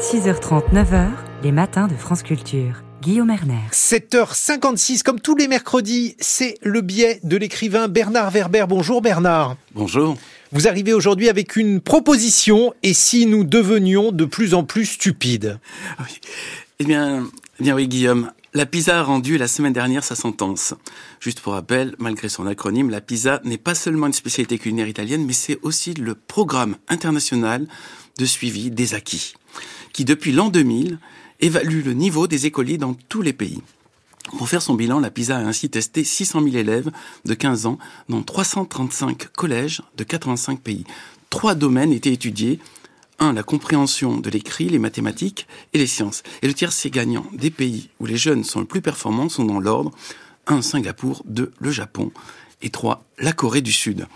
6h30, 9h, les matins de France Culture. Guillaume Erner. 7h56, comme tous les mercredis, c'est le biais de l'écrivain Bernard Werber. Bonjour Bernard. Bonjour. Vous arrivez aujourd'hui avec une proposition, et si nous devenions de plus en plus stupides? Eh bien, eh bien oui Guillaume, la PISA a rendu la semaine dernière sa sentence. Juste pour rappel, malgré son acronyme, la PISA n'est pas seulement une spécialité culinaire italienne, mais c'est aussi le programme international de suivi des acquis, qui depuis l'an 2000 évalue le niveau des écoliers dans tous les pays. Pour faire son bilan, la PISA a ainsi testé 600 000 élèves de 15 ans dans 335 collèges de 85 pays. Trois domaines étaient étudiés. Un, la compréhension de l'écrit, les mathématiques et les sciences. Et le tiercé gagnant des pays où les jeunes sont le plus performants sont dans l'ordre 1. Singapour, 2. le Japon et 3. La Corée du Sud.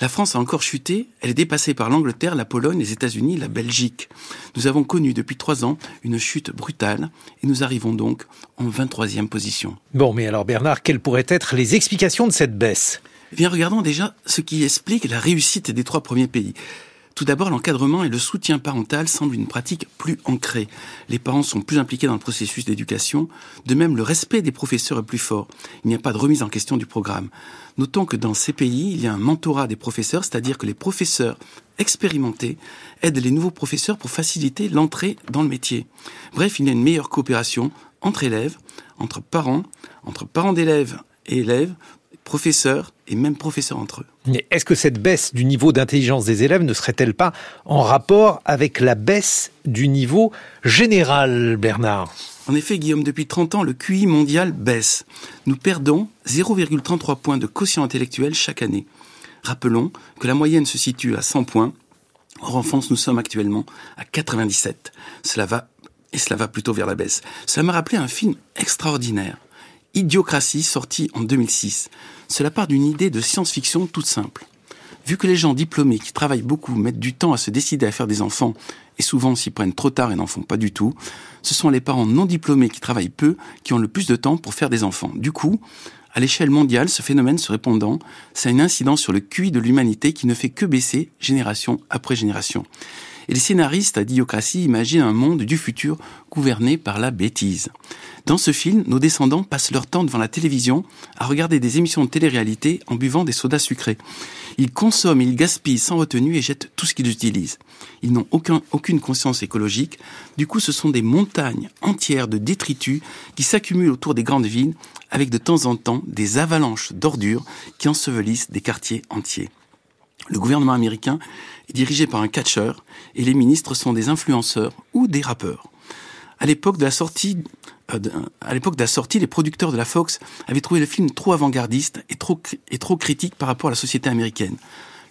La France a encore chuté, elle est dépassée par l'Angleterre, la Pologne, les États-Unis, la Belgique. Nous avons connu depuis trois ans une chute brutale et nous arrivons donc en 23e position. Bon, mais alors Bernard, quelles pourraient être les explications de cette baisse? Eh bien, regardons déjà ce qui explique la réussite des trois premiers pays. Tout d'abord, l'encadrement et le soutien parental semblent une pratique plus ancrée. Les parents sont plus impliqués dans le processus d'éducation. De même, le respect des professeurs est plus fort. Il n'y a pas de remise en question du programme. Notons que dans ces pays, il y a un mentorat des professeurs, c'est-à-dire que les professeurs expérimentés aident les nouveaux professeurs pour faciliter l'entrée dans le métier. Bref, il y a une meilleure coopération entre élèves, entre parents, entre parents d'élèves et élèves, professeurs et même professeurs entre eux. Mais est-ce que cette baisse du niveau d'intelligence des élèves ne serait-elle pas en rapport avec la baisse du niveau général, Bernard? En effet, Guillaume, depuis 30 ans, le QI mondial baisse. Nous perdons 0,33 points de quotient intellectuel chaque année. Rappelons que la moyenne se situe à 100 points. Or, en France, nous sommes actuellement à 97. Cela va, et cela va plutôt vers la baisse. Cela m'a rappelé un film extraordinaire. Idiocratie, sorti en 2006. Cela part d'une idée de science-fiction toute simple. Vu que les gens diplômés qui travaillent beaucoup mettent du temps à se décider à faire des enfants, et souvent s'y prennent trop tard et n'en font pas du tout, ce sont les parents non diplômés qui travaillent peu qui ont le plus de temps pour faire des enfants. Du coup, à l'échelle mondiale, ce phénomène se répandant, ça a une incidence sur le QI de l'humanité qui ne fait que baisser génération après génération. Et les scénaristes à Diocratie imaginent un monde du futur gouverné par la bêtise. Dans ce film, nos descendants passent leur temps devant la télévision à regarder des émissions de télé-réalité en buvant des sodas sucrés. Ils consomment, ils gaspillent sans retenue et jettent tout ce qu'ils utilisent. Ils n'ont aucun, aucune conscience écologique. Du coup, ce sont des montagnes entières de détritus qui s'accumulent autour des grandes villes avec de temps en temps des avalanches d'ordures qui ensevelissent des quartiers entiers. Le gouvernement américain est dirigé par un catcheur et les ministres sont des influenceurs ou des rappeurs. À l'époque de la sortie, euh, sortie, les producteurs de la Fox avaient trouvé le film trop avant-gardiste et trop critique par rapport à la société américaine.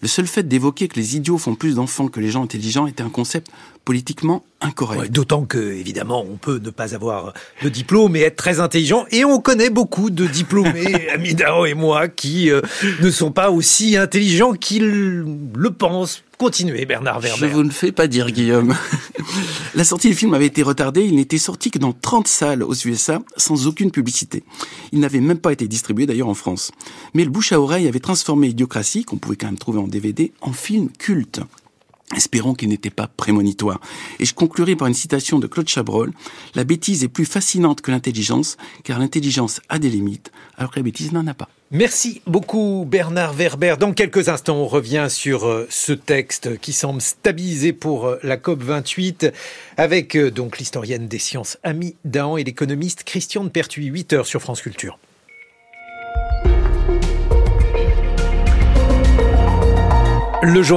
Le seul fait d'évoquer que les idiots font plus d'enfants que les gens intelligents était un concept politiquement incorrect. Ouais, D'autant que, évidemment, on peut ne pas avoir de diplôme et être très intelligent. Et on connaît beaucoup de diplômés, Amidao et moi, qui euh, ne sont pas aussi intelligents qu'ils le pensent. Continuez, Bernard Werber. Je vous le fais pas dire, Guillaume. La sortie du film avait été retardée. Il n'était sorti que dans 30 salles aux USA, sans aucune publicité. Il n'avait même pas été distribué d'ailleurs en France. Mais le bouche à oreille avait transformé Idiocratie, qu'on pouvait quand même trouver en DVD, en film culte. Espérons qu'il n'était pas prémonitoire. Et je conclurai par une citation de Claude Chabrol. La bêtise est plus fascinante que l'intelligence, car l'intelligence a des limites, alors que la bêtise n'en a pas. Merci beaucoup Bernard Werber. Dans quelques instants, on revient sur euh, ce texte qui semble stabilisé pour euh, la COP 28 avec euh, donc l'historienne des sciences Ami Dahan et l'économiste Christian de Pertuis. 8 heures sur France Culture. Le